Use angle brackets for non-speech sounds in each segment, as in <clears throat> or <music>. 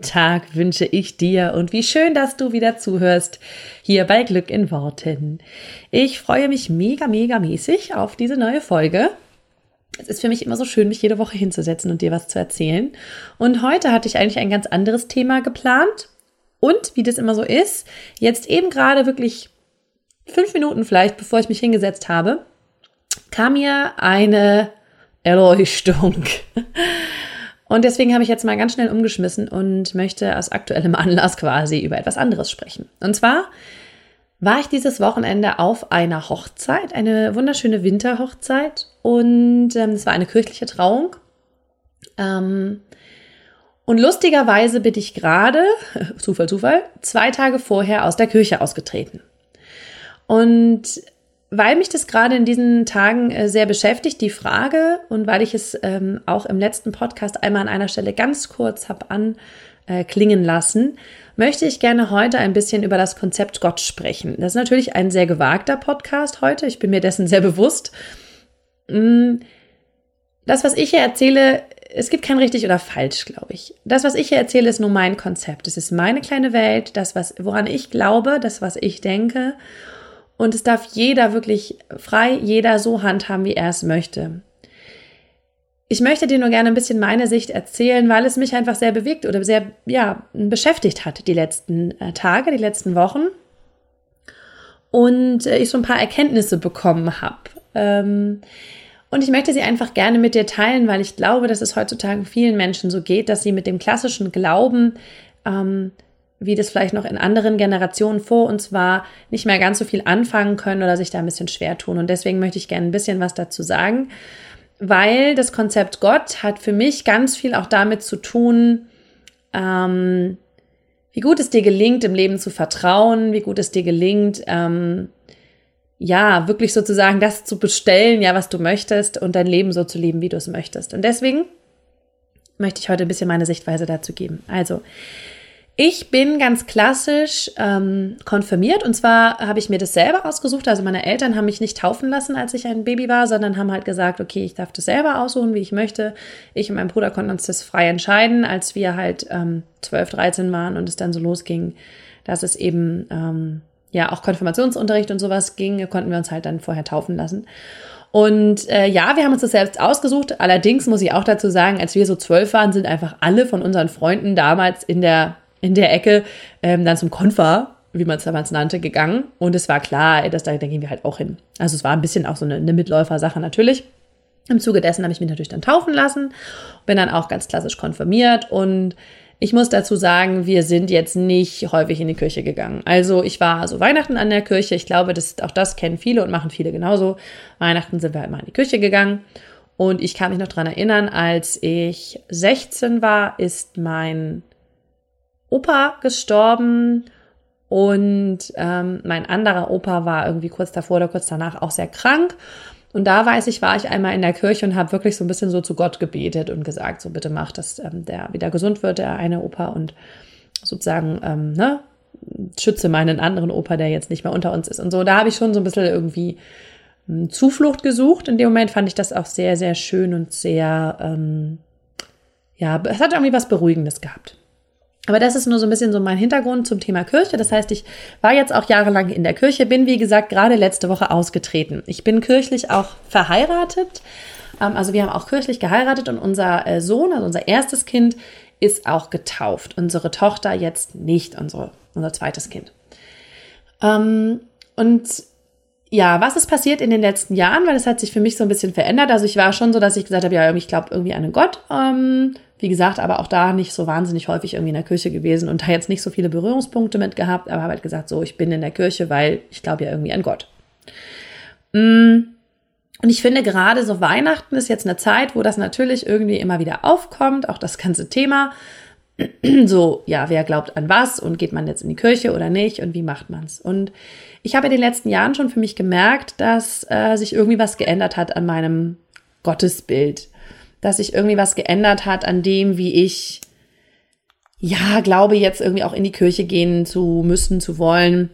Tag wünsche ich dir und wie schön, dass du wieder zuhörst hier bei Glück in Worten. Ich freue mich mega, mega mäßig auf diese neue Folge. Es ist für mich immer so schön, mich jede Woche hinzusetzen und dir was zu erzählen. Und heute hatte ich eigentlich ein ganz anderes Thema geplant. Und wie das immer so ist, jetzt eben gerade wirklich fünf Minuten vielleicht, bevor ich mich hingesetzt habe, kam mir eine Erleuchtung. <laughs> Und deswegen habe ich jetzt mal ganz schnell umgeschmissen und möchte aus aktuellem <laughs> Anlass quasi über etwas anderes sprechen. Und zwar war ich dieses Wochenende auf einer Hochzeit, eine wunderschöne Winterhochzeit und ähm, es war eine kirchliche Trauung. Ähm, und lustigerweise bin ich gerade, <laughs> Zufall, Zufall, zwei Tage vorher aus der Kirche ausgetreten. Und weil mich das gerade in diesen Tagen äh, sehr beschäftigt, die Frage, und weil ich es ähm, auch im letzten Podcast einmal an einer Stelle ganz kurz habe anklingen lassen, möchte ich gerne heute ein bisschen über das Konzept Gott sprechen. Das ist natürlich ein sehr gewagter Podcast heute. Ich bin mir dessen sehr bewusst. Mm, das, was ich hier erzähle, es gibt kein richtig oder falsch, glaube ich. Das, was ich hier erzähle, ist nur mein Konzept. Es ist meine kleine Welt, das, was, woran ich glaube, das, was ich denke. Und es darf jeder wirklich frei, jeder so handhaben, wie er es möchte. Ich möchte dir nur gerne ein bisschen meine Sicht erzählen, weil es mich einfach sehr bewegt oder sehr ja, beschäftigt hat die letzten äh, Tage, die letzten Wochen. Und äh, ich so ein paar Erkenntnisse bekommen habe. Ähm, und ich möchte sie einfach gerne mit dir teilen, weil ich glaube, dass es heutzutage vielen Menschen so geht, dass sie mit dem klassischen Glauben ähm, wie das vielleicht noch in anderen Generationen vor uns war, nicht mehr ganz so viel anfangen können oder sich da ein bisschen schwer tun. Und deswegen möchte ich gerne ein bisschen was dazu sagen, weil das Konzept Gott hat für mich ganz viel auch damit zu tun, ähm, wie gut es dir gelingt, im Leben zu vertrauen, wie gut es dir gelingt, ähm, ja, wirklich sozusagen das zu bestellen, ja, was du möchtest und dein Leben so zu leben, wie du es möchtest. Und deswegen möchte ich heute ein bisschen meine Sichtweise dazu geben. Also, ich bin ganz klassisch ähm, konfirmiert und zwar habe ich mir das selber ausgesucht. Also meine Eltern haben mich nicht taufen lassen, als ich ein Baby war, sondern haben halt gesagt, okay, ich darf das selber aussuchen, wie ich möchte. Ich und mein Bruder konnten uns das frei entscheiden, als wir halt ähm, 12, 13 waren und es dann so losging, dass es eben ähm, ja auch Konfirmationsunterricht und sowas ging, konnten wir uns halt dann vorher taufen lassen. Und äh, ja, wir haben uns das selbst ausgesucht. Allerdings muss ich auch dazu sagen, als wir so zwölf waren, sind einfach alle von unseren Freunden damals in der in der Ecke ähm, dann zum Konfa, wie man es damals nannte, gegangen. Und es war klar, dass da, da gehen wir halt auch hin. Also es war ein bisschen auch so eine, eine Mitläufersache natürlich. Im Zuge dessen habe ich mich natürlich dann taufen lassen, bin dann auch ganz klassisch konfirmiert und ich muss dazu sagen, wir sind jetzt nicht häufig in die Kirche gegangen. Also ich war so Weihnachten an der Kirche. Ich glaube, das, auch das kennen viele und machen viele genauso. Weihnachten sind wir halt mal in die Kirche gegangen. Und ich kann mich noch dran erinnern, als ich 16 war, ist mein Opa gestorben und ähm, mein anderer Opa war irgendwie kurz davor oder kurz danach auch sehr krank. Und da weiß ich, war ich einmal in der Kirche und habe wirklich so ein bisschen so zu Gott gebetet und gesagt, so bitte mach, dass ähm, der wieder gesund wird, der eine Opa und sozusagen, ähm, ne, schütze meinen anderen Opa, der jetzt nicht mehr unter uns ist. Und so, da habe ich schon so ein bisschen irgendwie ähm, Zuflucht gesucht. In dem Moment fand ich das auch sehr, sehr schön und sehr, ähm, ja, es hat irgendwie was Beruhigendes gehabt. Aber das ist nur so ein bisschen so mein Hintergrund zum Thema Kirche. Das heißt, ich war jetzt auch jahrelang in der Kirche, bin wie gesagt gerade letzte Woche ausgetreten. Ich bin kirchlich auch verheiratet. Ähm, also wir haben auch kirchlich geheiratet und unser äh, Sohn, also unser erstes Kind, ist auch getauft. Unsere Tochter jetzt nicht, unsere, unser zweites Kind. Ähm, und ja, was ist passiert in den letzten Jahren? Weil es hat sich für mich so ein bisschen verändert. Also ich war schon so, dass ich gesagt habe, ja, ich glaube irgendwie an einen Gott. Ähm, wie gesagt, aber auch da nicht so wahnsinnig häufig irgendwie in der Kirche gewesen und da jetzt nicht so viele Berührungspunkte mit gehabt, aber habe halt gesagt, so, ich bin in der Kirche, weil ich glaube ja irgendwie an Gott. Mm. Und ich finde gerade so Weihnachten ist jetzt eine Zeit, wo das natürlich irgendwie immer wieder aufkommt, auch das ganze Thema. <clears throat> So, ja, wer glaubt an was und geht man jetzt in die Kirche oder nicht und wie macht man's? Und ich habe in den letzten Jahren schon für mich gemerkt, dass äh, sich irgendwie was geändert hat an meinem Gottesbild. Dass sich irgendwie was geändert hat an dem, wie ich, ja, glaube jetzt irgendwie auch in die Kirche gehen zu müssen, zu wollen.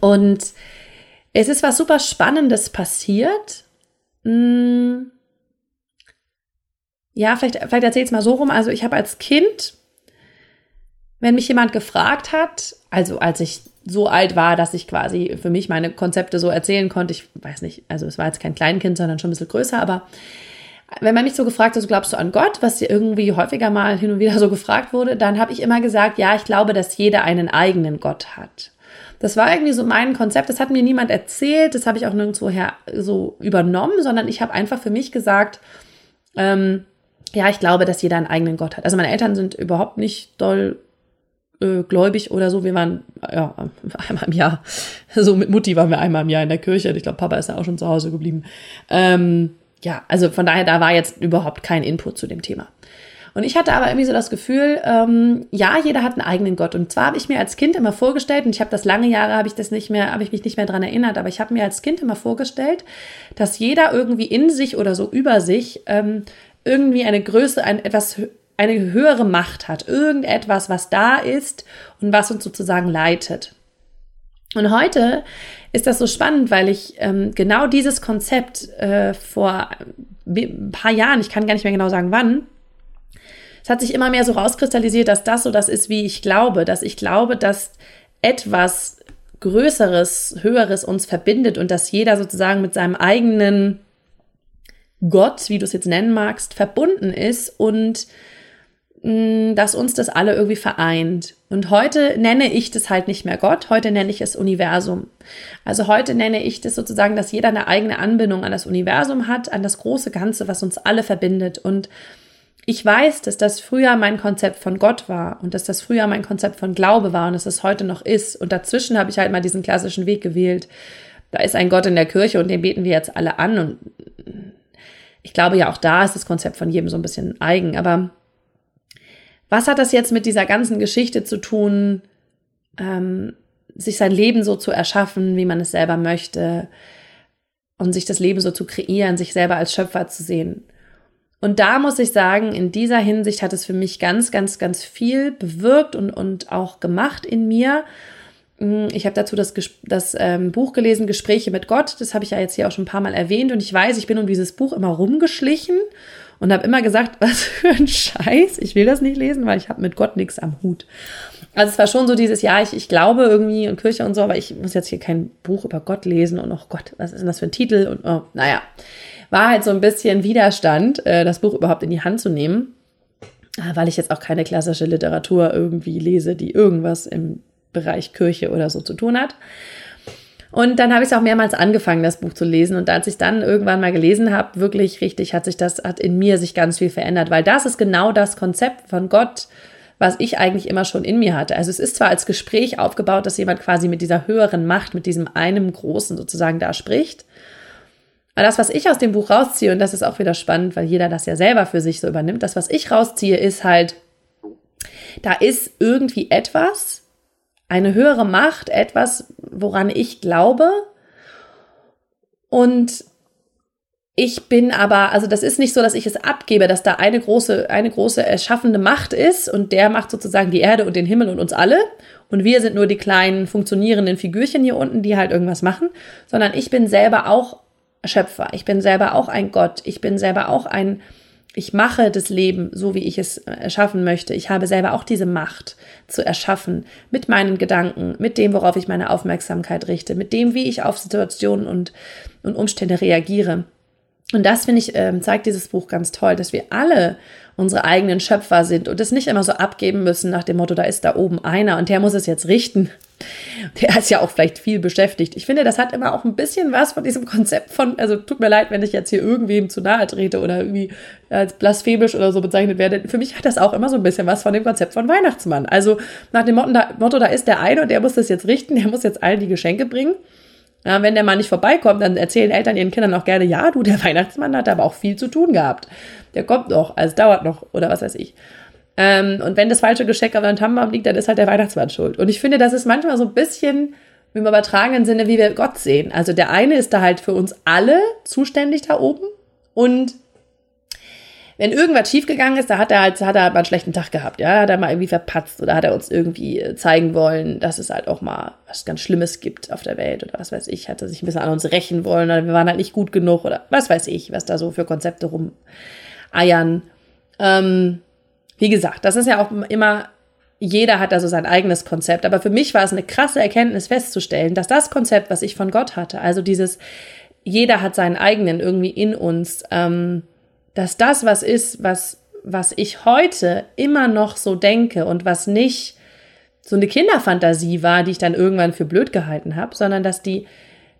Und es ist was super Spannendes passiert. Hm. Ja, vielleicht, vielleicht erzähl es mal so rum. Also ich habe als Kind, wenn mich jemand gefragt hat, also als ich so alt war, dass ich quasi für mich meine Konzepte so erzählen konnte. Ich weiß nicht, also es war jetzt kein Kleinkind, sondern schon ein bisschen größer, aber wenn man mich so gefragt hat, so glaubst du an Gott, was dir irgendwie häufiger mal hin und wieder so gefragt wurde, dann habe ich immer gesagt, ja, ich glaube, dass jeder einen eigenen Gott hat. Das war irgendwie so mein Konzept. Das hat mir niemand erzählt. Das habe ich auch nirgendwoher so übernommen, sondern ich habe einfach für mich gesagt, ähm, ja, ich glaube, dass jeder einen eigenen Gott hat. Also meine Eltern sind überhaupt nicht doll äh, gläubig oder so. Wir waren ja <laughs> einmal im Jahr, so mit Mutti waren wir einmal im Jahr in der Kirche. Ich glaube, Papa ist ja auch schon zu Hause geblieben. Ähm, ja, also von daher, da war jetzt überhaupt kein Input zu dem Thema. Und ich hatte aber irgendwie so das Gefühl, ähm, ja, jeder hat einen eigenen Gott. Und zwar habe ich mir als Kind immer vorgestellt, und ich habe das lange Jahre, habe ich das nicht mehr, habe ich mich nicht mehr dran erinnert, aber ich habe mir als Kind immer vorgestellt, dass jeder irgendwie in sich oder so über sich ähm, irgendwie eine Größe, ein etwas eine höhere Macht hat, irgendetwas, was da ist und was uns sozusagen leitet. Und heute ist das so spannend, weil ich ähm, genau dieses Konzept äh, vor ein paar Jahren, ich kann gar nicht mehr genau sagen wann, es hat sich immer mehr so rauskristallisiert, dass das so das ist, wie ich glaube, dass ich glaube, dass etwas Größeres, Höheres uns verbindet und dass jeder sozusagen mit seinem eigenen Gott, wie du es jetzt nennen magst, verbunden ist und dass uns das alle irgendwie vereint. Und heute nenne ich das halt nicht mehr Gott, heute nenne ich es Universum. Also heute nenne ich das sozusagen, dass jeder eine eigene Anbindung an das Universum hat, an das große Ganze, was uns alle verbindet. Und ich weiß, dass das früher mein Konzept von Gott war und dass das früher mein Konzept von Glaube war und dass es heute noch ist. Und dazwischen habe ich halt mal diesen klassischen Weg gewählt. Da ist ein Gott in der Kirche und den beten wir jetzt alle an. Und ich glaube ja, auch da ist das Konzept von jedem so ein bisschen eigen. Aber was hat das jetzt mit dieser ganzen Geschichte zu tun, ähm, sich sein Leben so zu erschaffen, wie man es selber möchte und sich das Leben so zu kreieren, sich selber als Schöpfer zu sehen? Und da muss ich sagen, in dieser Hinsicht hat es für mich ganz, ganz, ganz viel bewirkt und, und auch gemacht in mir. Mm, ich habe dazu das, das ähm, Buch gelesen, Gespräche mit Gott. Das habe ich ja jetzt hier auch schon ein paar Mal erwähnt. Und ich weiß, ich bin um dieses Buch immer rumgeschlichen und habe immer gesagt, <laughs> was für ein Scheiß, ich will das nicht lesen, weil ich habe mit Gott nichts am Hut. Also es war schon so dieses, ja, ich, ich glaube irgendwie und Kirche und so, aber ich muss jetzt hier kein Buch über Gott lesen und oh Gott, was ist denn das für ein Titel? Und oh, naja, war halt so ein bisschen Widerstand, äh, das Buch überhaupt in die Hand zu nehmen, äh, weil ich jetzt auch keine klassische Literatur irgendwie lese, die irgendwas im Bereich Kirche oder so zu tun hat. Und dann habe ich es auch mehrmals angefangen, das Buch zu lesen. Und als ich dann irgendwann mal gelesen habe, wirklich richtig, hat sich das, hat in mir sich ganz viel verändert, weil das ist genau das Konzept von Gott, was ich eigentlich immer schon in mir hatte. Also es ist zwar als Gespräch aufgebaut, dass jemand quasi mit dieser höheren Macht, mit diesem einem Großen sozusagen da spricht. Aber das, was ich aus dem Buch rausziehe, und das ist auch wieder spannend, weil jeder das ja selber für sich so übernimmt, das, was ich rausziehe, ist halt, da ist irgendwie etwas, eine höhere Macht, etwas, woran ich glaube. Und ich bin aber, also das ist nicht so, dass ich es abgebe, dass da eine große, eine große erschaffende Macht ist und der macht sozusagen die Erde und den Himmel und uns alle. Und wir sind nur die kleinen funktionierenden Figürchen hier unten, die halt irgendwas machen, sondern ich bin selber auch Schöpfer. Ich bin selber auch ein Gott. Ich bin selber auch ein, ich mache das Leben so, wie ich es erschaffen möchte. Ich habe selber auch diese Macht zu erschaffen mit meinen Gedanken, mit dem, worauf ich meine Aufmerksamkeit richte, mit dem, wie ich auf Situationen und, und Umstände reagiere. Und das finde ich, ähm, zeigt dieses Buch ganz toll, dass wir alle unsere eigenen Schöpfer sind und es nicht immer so abgeben müssen nach dem Motto, da ist da oben einer und der muss es jetzt richten. Der ist ja auch vielleicht viel beschäftigt. Ich finde, das hat immer auch ein bisschen was von diesem Konzept von, also tut mir leid, wenn ich jetzt hier irgendwem zu nahe trete oder irgendwie als blasphemisch oder so bezeichnet werde. Für mich hat das auch immer so ein bisschen was von dem Konzept von Weihnachtsmann. Also nach dem Motto, da, Motto, da ist der eine und der muss das jetzt richten, der muss jetzt allen die Geschenke bringen. Ja, wenn der mal nicht vorbeikommt, dann erzählen Eltern ihren Kindern auch gerne, ja, du, der Weihnachtsmann hat aber auch viel zu tun gehabt. Der kommt noch, also dauert noch oder was weiß ich. Ähm, und wenn das falsche Geschenk auf deinem Tannenbaum liegt, dann ist halt der Weihnachtsmann schuld. Und ich finde, das ist manchmal so ein bisschen im übertragenen Sinne, wie wir Gott sehen. Also der eine ist da halt für uns alle zuständig da oben und wenn irgendwas schiefgegangen ist, da hat er halt, hat er halt mal einen schlechten Tag gehabt, ja, hat er mal irgendwie verpatzt oder hat er uns irgendwie äh, zeigen wollen, dass es halt auch mal was ganz Schlimmes gibt auf der Welt oder was weiß ich, hat er sich ein bisschen an uns rächen wollen oder wir waren halt nicht gut genug oder was weiß ich, was da so für Konzepte rumeiern. Ähm, wie gesagt, das ist ja auch immer, jeder hat da so sein eigenes Konzept, aber für mich war es eine krasse Erkenntnis festzustellen, dass das Konzept, was ich von Gott hatte, also dieses, jeder hat seinen eigenen irgendwie in uns, ähm, dass das was ist, was, was ich heute immer noch so denke und was nicht so eine Kinderfantasie war, die ich dann irgendwann für blöd gehalten habe, sondern dass die,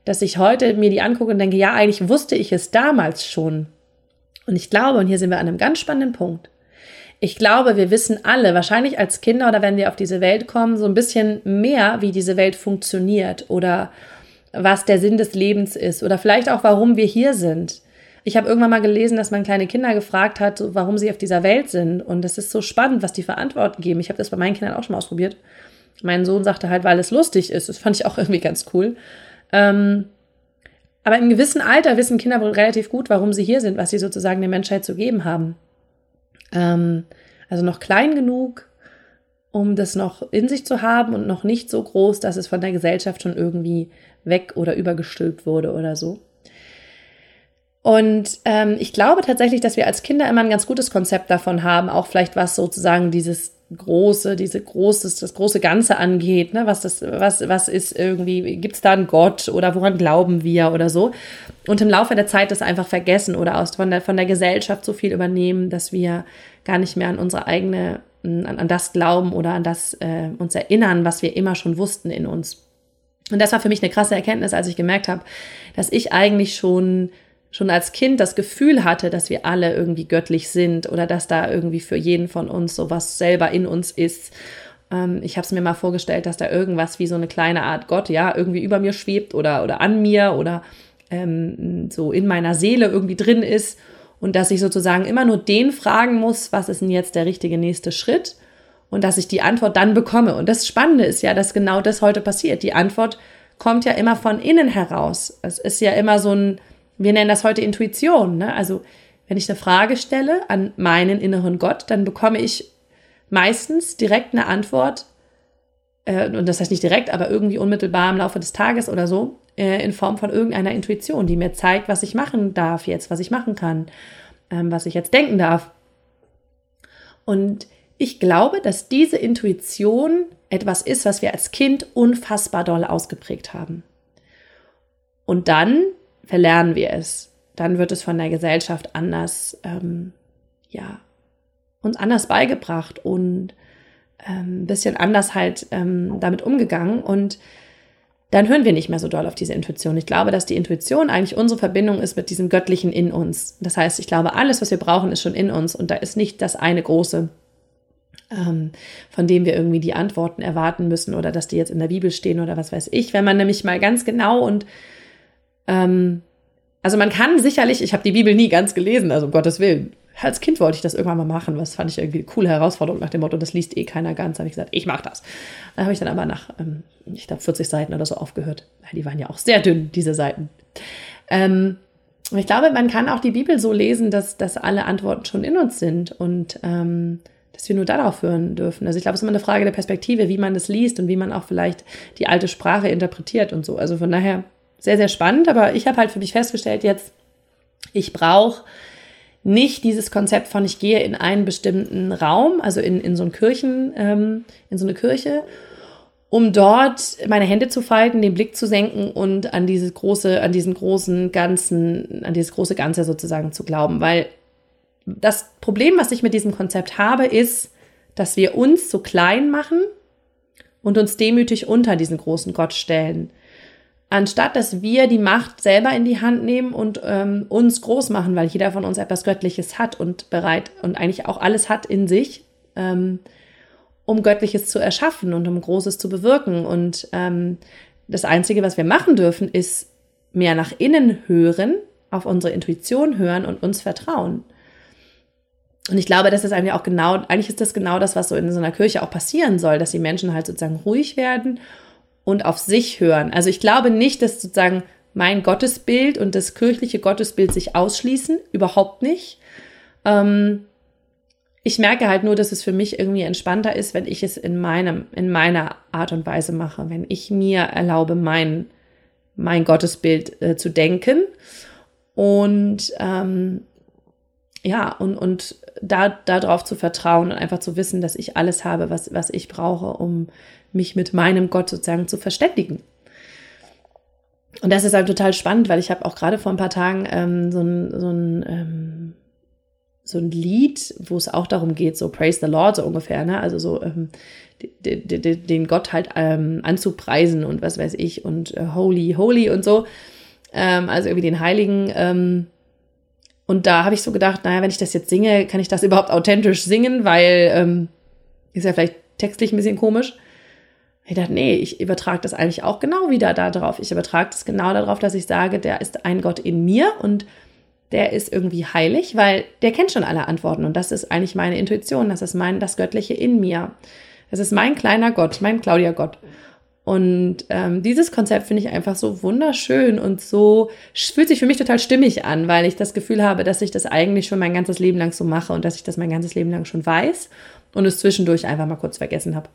dass ich heute mir die angucke und denke, ja, eigentlich wusste ich es damals schon. Und ich glaube, und hier sind wir an einem ganz spannenden Punkt. Ich glaube, wir wissen alle, wahrscheinlich als Kinder oder wenn wir auf diese Welt kommen, so ein bisschen mehr, wie diese Welt funktioniert oder was der Sinn des Lebens ist oder vielleicht auch, warum wir hier sind. Ich habe irgendwann mal gelesen, dass man kleine Kinder gefragt hat, warum sie auf dieser Welt sind. Und es ist so spannend, was die für Antworten geben. Ich habe das bei meinen Kindern auch schon mal ausprobiert. Mein Sohn sagte halt, weil es lustig ist. Das fand ich auch irgendwie ganz cool. Ähm, aber im gewissen Alter wissen Kinder wohl relativ gut, warum sie hier sind, was sie sozusagen der Menschheit zu geben haben. Ähm, also noch klein genug, um das noch in sich zu haben und noch nicht so groß, dass es von der Gesellschaft schon irgendwie weg oder übergestülpt wurde oder so. Und ähm, ich glaube tatsächlich, dass wir als Kinder immer ein ganz gutes Konzept davon haben, auch vielleicht was sozusagen dieses große, diese großes, das große Ganze angeht, ne? was das, was, was ist irgendwie, gibt es da einen Gott oder woran glauben wir oder so? Und im Laufe der Zeit das einfach vergessen oder aus von der, von der Gesellschaft so viel übernehmen, dass wir gar nicht mehr an unsere eigene, an, an das glauben oder an das äh, uns erinnern, was wir immer schon wussten in uns. Und das war für mich eine krasse Erkenntnis, als ich gemerkt habe, dass ich eigentlich schon schon als Kind das Gefühl hatte, dass wir alle irgendwie göttlich sind oder dass da irgendwie für jeden von uns sowas selber in uns ist. Ähm, ich habe es mir mal vorgestellt, dass da irgendwas wie so eine kleine Art Gott, ja, irgendwie über mir schwebt oder, oder an mir oder ähm, so in meiner Seele irgendwie drin ist und dass ich sozusagen immer nur den fragen muss, was ist denn jetzt der richtige nächste Schritt und dass ich die Antwort dann bekomme. Und das Spannende ist ja, dass genau das heute passiert. Die Antwort kommt ja immer von innen heraus. Es ist ja immer so ein, wir nennen das heute Intuition. Ne? Also wenn ich eine Frage stelle an meinen inneren Gott, dann bekomme ich meistens direkt eine Antwort, äh, und das heißt nicht direkt, aber irgendwie unmittelbar im Laufe des Tages oder so, äh, in Form von irgendeiner Intuition, die mir zeigt, was ich machen darf jetzt, was ich machen kann, ähm, was ich jetzt denken darf. Und ich glaube, dass diese Intuition etwas ist, was wir als Kind unfassbar doll ausgeprägt haben. Und dann verlernen wir es. Dann wird es von der Gesellschaft anders, ähm, ja, uns anders beigebracht und ähm, ein bisschen anders halt ähm, damit umgegangen. Und dann hören wir nicht mehr so doll auf diese Intuition. Ich glaube, dass die Intuition eigentlich unsere Verbindung ist mit diesem Göttlichen in uns. Das heißt, ich glaube, alles, was wir brauchen, ist schon in uns und da ist nicht das eine große, ähm, von dem wir irgendwie die Antworten erwarten müssen oder dass die jetzt in der Bibel stehen oder was weiß ich. Wenn man nämlich mal ganz genau und ähm, also man kann sicherlich, ich habe die Bibel nie ganz gelesen, also um Gottes Willen. Als Kind wollte ich das irgendwann mal machen, was fand ich irgendwie eine coole Herausforderung nach dem Motto, das liest eh keiner ganz. habe ich gesagt, ich mache das. Dann habe ich dann aber nach, ähm, ich glaube, 40 Seiten oder so aufgehört. Die waren ja auch sehr dünn, diese Seiten. Ähm, ich glaube, man kann auch die Bibel so lesen, dass, dass alle Antworten schon in uns sind und ähm, dass wir nur darauf hören dürfen. Also ich glaube, es ist immer eine Frage der Perspektive, wie man das liest und wie man auch vielleicht die alte Sprache interpretiert und so. Also von daher sehr, sehr spannend, aber ich habe halt für mich festgestellt jetzt, ich brauche nicht dieses Konzept von, ich gehe in einen bestimmten Raum, also in, in so einen Kirchen, ähm, in so eine Kirche, um dort meine Hände zu falten, den Blick zu senken und an dieses große, an diesen großen Ganzen, an dieses große Ganze sozusagen zu glauben. Weil das Problem, was ich mit diesem Konzept habe, ist, dass wir uns so klein machen und uns demütig unter diesen großen Gott stellen anstatt dass wir die Macht selber in die Hand nehmen und ähm, uns groß machen, weil jeder von uns etwas Göttliches hat und bereit und eigentlich auch alles hat in sich, ähm, um Göttliches zu erschaffen und um Großes zu bewirken. Und ähm, das Einzige, was wir machen dürfen, ist mehr nach innen hören, auf unsere Intuition hören und uns vertrauen. Und ich glaube, das ist eigentlich auch genau, eigentlich ist das genau das, was so in so einer Kirche auch passieren soll, dass die Menschen halt sozusagen ruhig werden und auf sich hören. Also ich glaube nicht, dass sozusagen mein Gottesbild und das kirchliche Gottesbild sich ausschließen, überhaupt nicht. Ähm, ich merke halt nur, dass es für mich irgendwie entspannter ist, wenn ich es in meinem, in meiner Art und Weise mache, wenn ich mir erlaube, mein, mein Gottesbild äh, zu denken und ähm, ja, und, und da darauf zu vertrauen und einfach zu wissen, dass ich alles habe, was, was ich brauche, um mich mit meinem Gott sozusagen zu verständigen. Und das ist halt total spannend, weil ich habe auch gerade vor ein paar Tagen ähm, so ein, so ein ähm, so ein Lied, wo es auch darum geht, so Praise the Lord so ungefähr, ne? Also so ähm, den Gott halt ähm, anzupreisen und was weiß ich und äh, Holy, Holy und so. Ähm, also irgendwie den Heiligen. Ähm, und da habe ich so gedacht, naja, wenn ich das jetzt singe, kann ich das überhaupt authentisch singen, weil ähm, ist ja vielleicht textlich ein bisschen komisch. Ich dachte, nee, ich übertrage das eigentlich auch genau wieder darauf. Ich übertrage das genau darauf, dass ich sage, der ist ein Gott in mir und der ist irgendwie heilig, weil der kennt schon alle Antworten und das ist eigentlich meine Intuition, das ist mein, das Göttliche in mir. Das ist mein kleiner Gott, mein Claudia Gott. Und ähm, dieses Konzept finde ich einfach so wunderschön und so fühlt sich für mich total stimmig an, weil ich das Gefühl habe, dass ich das eigentlich schon mein ganzes Leben lang so mache und dass ich das mein ganzes Leben lang schon weiß und es zwischendurch einfach mal kurz vergessen habe.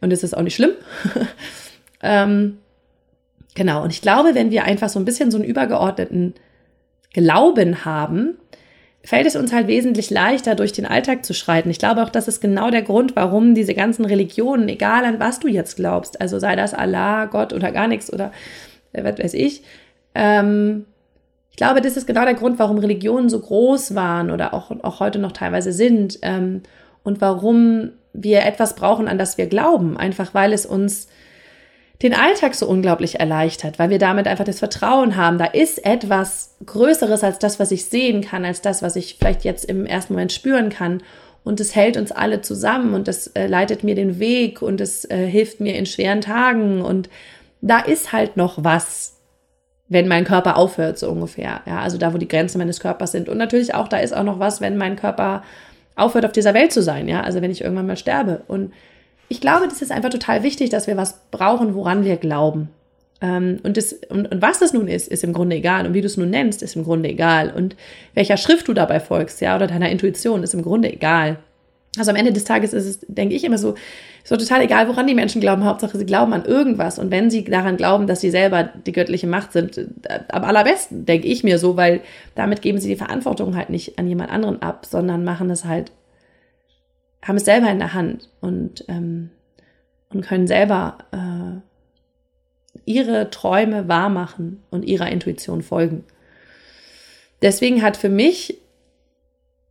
Und es ist auch nicht schlimm. <laughs> ähm, genau, und ich glaube, wenn wir einfach so ein bisschen so einen übergeordneten Glauben haben, fällt es uns halt wesentlich leichter, durch den Alltag zu schreiten. Ich glaube auch, das ist genau der Grund, warum diese ganzen Religionen, egal an was du jetzt glaubst, also sei das Allah, Gott oder gar nichts oder äh, was weiß ich, ähm, ich glaube, das ist genau der Grund, warum Religionen so groß waren oder auch, auch heute noch teilweise sind ähm, und warum wir etwas brauchen, an das wir glauben, einfach weil es uns den Alltag so unglaublich erleichtert, weil wir damit einfach das Vertrauen haben, da ist etwas Größeres als das, was ich sehen kann, als das, was ich vielleicht jetzt im ersten Moment spüren kann. Und es hält uns alle zusammen und es äh, leitet mir den Weg und es äh, hilft mir in schweren Tagen. Und da ist halt noch was, wenn mein Körper aufhört, so ungefähr. Ja, also da, wo die Grenzen meines Körpers sind. Und natürlich auch, da ist auch noch was, wenn mein Körper aufhört, auf dieser Welt zu sein. Ja, also wenn ich irgendwann mal sterbe. Und ich glaube, das ist einfach total wichtig, dass wir was brauchen, woran wir glauben. Ähm, und, das, und, und was das nun ist, ist im Grunde egal. Und wie du es nun nennst, ist im Grunde egal. Und welcher Schrift du dabei folgst, ja, oder deiner Intuition, ist im Grunde egal. Also am Ende des Tages ist es, denke ich immer so, so total egal, woran die Menschen glauben. Hauptsache, sie glauben an irgendwas. Und wenn sie daran glauben, dass sie selber die göttliche Macht sind, äh, am allerbesten, denke ich mir so, weil damit geben sie die Verantwortung halt nicht an jemand anderen ab, sondern machen es halt haben es selber in der Hand und, ähm, und können selber äh, ihre Träume wahrmachen und ihrer Intuition folgen. Deswegen hat für mich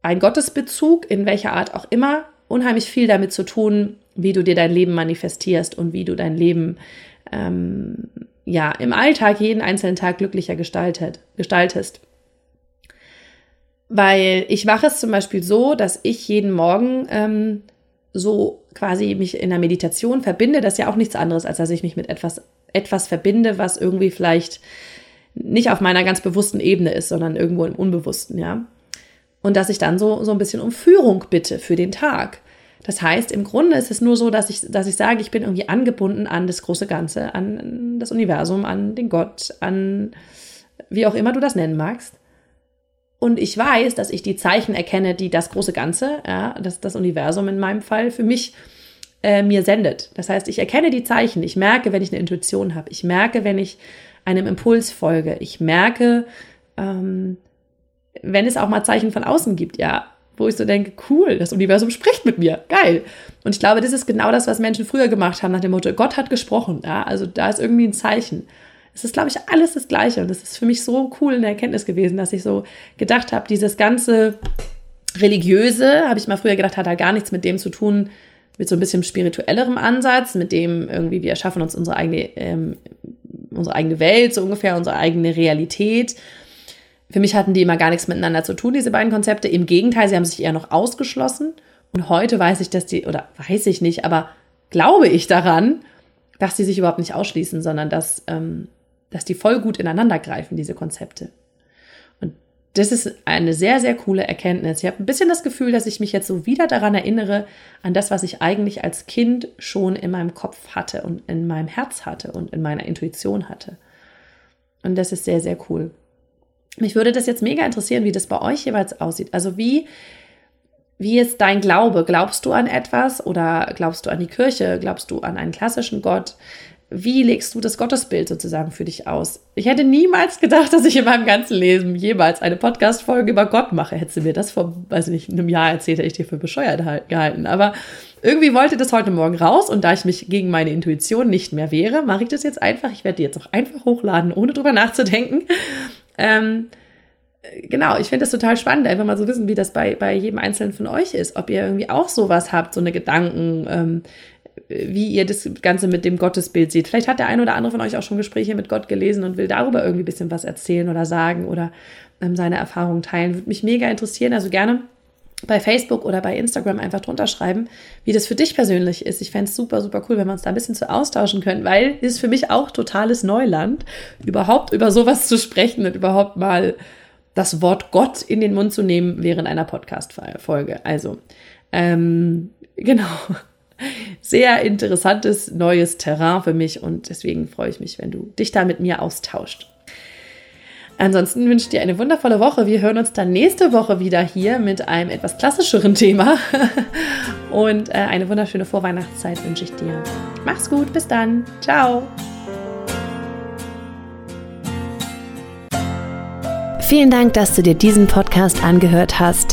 ein Gottesbezug, in welcher Art auch immer, unheimlich viel damit zu tun, wie du dir dein Leben manifestierst und wie du dein Leben ähm, ja im Alltag jeden einzelnen Tag glücklicher gestaltet, gestaltest. Weil ich mache es zum Beispiel so, dass ich jeden Morgen ähm, so quasi mich in der Meditation verbinde. Das ist ja auch nichts anderes, als dass ich mich mit etwas, etwas verbinde, was irgendwie vielleicht nicht auf meiner ganz bewussten Ebene ist, sondern irgendwo im Unbewussten, ja. Und dass ich dann so, so ein bisschen um Führung bitte für den Tag. Das heißt, im Grunde ist es nur so, dass ich, dass ich sage, ich bin irgendwie angebunden an das große Ganze, an das Universum, an den Gott, an wie auch immer du das nennen magst. Und ich weiß, dass ich die Zeichen erkenne, die das große Ganze, ja, das, das Universum in meinem Fall, für mich äh, mir sendet. Das heißt, ich erkenne die Zeichen. Ich merke, wenn ich eine Intuition habe. Ich merke, wenn ich einem Impuls folge. Ich merke, ähm, wenn es auch mal Zeichen von außen gibt, ja, wo ich so denke, cool, das Universum spricht mit mir, geil. Und ich glaube, das ist genau das, was Menschen früher gemacht haben, nach dem Motto, Gott hat gesprochen, ja, also da ist irgendwie ein Zeichen. Es ist, glaube ich, alles das Gleiche. Und das ist für mich so cool eine Erkenntnis gewesen, dass ich so gedacht habe, dieses ganze Religiöse, habe ich mal früher gedacht, hat da gar nichts mit dem zu tun, mit so ein bisschen spirituellerem Ansatz, mit dem irgendwie wir erschaffen uns unsere eigene, ähm, unsere eigene Welt, so ungefähr unsere eigene Realität. Für mich hatten die immer gar nichts miteinander zu tun, diese beiden Konzepte. Im Gegenteil, sie haben sich eher noch ausgeschlossen. Und heute weiß ich, dass die, oder weiß ich nicht, aber glaube ich daran, dass sie sich überhaupt nicht ausschließen, sondern dass ähm, dass die voll gut ineinander greifen, diese Konzepte. Und das ist eine sehr, sehr coole Erkenntnis. Ich habe ein bisschen das Gefühl, dass ich mich jetzt so wieder daran erinnere, an das, was ich eigentlich als Kind schon in meinem Kopf hatte und in meinem Herz hatte und in meiner Intuition hatte. Und das ist sehr, sehr cool. Mich würde das jetzt mega interessieren, wie das bei euch jeweils aussieht. Also wie, wie ist dein Glaube? Glaubst du an etwas oder glaubst du an die Kirche? Glaubst du an einen klassischen Gott? wie legst du das Gottesbild sozusagen für dich aus? Ich hätte niemals gedacht, dass ich in meinem ganzen Leben jemals eine Podcast-Folge über Gott mache. Hättest du mir das vor, weiß nicht, einem Jahr erzählt, hätte ich dir für bescheuert gehalten. Aber irgendwie wollte das heute Morgen raus und da ich mich gegen meine Intuition nicht mehr wehre, mache ich das jetzt einfach. Ich werde die jetzt auch einfach hochladen, ohne drüber nachzudenken. Ähm, genau, ich finde das total spannend, einfach mal so wissen, wie das bei, bei jedem Einzelnen von euch ist. Ob ihr irgendwie auch sowas habt, so eine Gedanken, ähm, wie ihr das Ganze mit dem Gottesbild seht. Vielleicht hat der ein oder andere von euch auch schon Gespräche mit Gott gelesen und will darüber irgendwie ein bisschen was erzählen oder sagen oder ähm, seine Erfahrungen teilen. Würde mich mega interessieren. Also gerne bei Facebook oder bei Instagram einfach drunter schreiben, wie das für dich persönlich ist. Ich fände es super, super cool, wenn wir uns da ein bisschen zu austauschen können, weil es ist für mich auch totales Neuland, überhaupt über sowas zu sprechen und überhaupt mal das Wort Gott in den Mund zu nehmen während einer Podcast-Folge. Also, ähm, <laughs> genau sehr interessantes neues Terrain für mich und deswegen freue ich mich, wenn du dich da mit mir austauscht. Ansonsten wünsche ich dir eine wundervolle Woche. Wir hören uns dann nächste Woche wieder hier mit einem etwas klassischeren Thema. <laughs> Und äh, eine wunderschöne Vorweihnachtszeit wünsche ich dir. Mach's gut, bis dann. Ciao. Vielen Dank, dass du dir diesen Podcast angehört hast.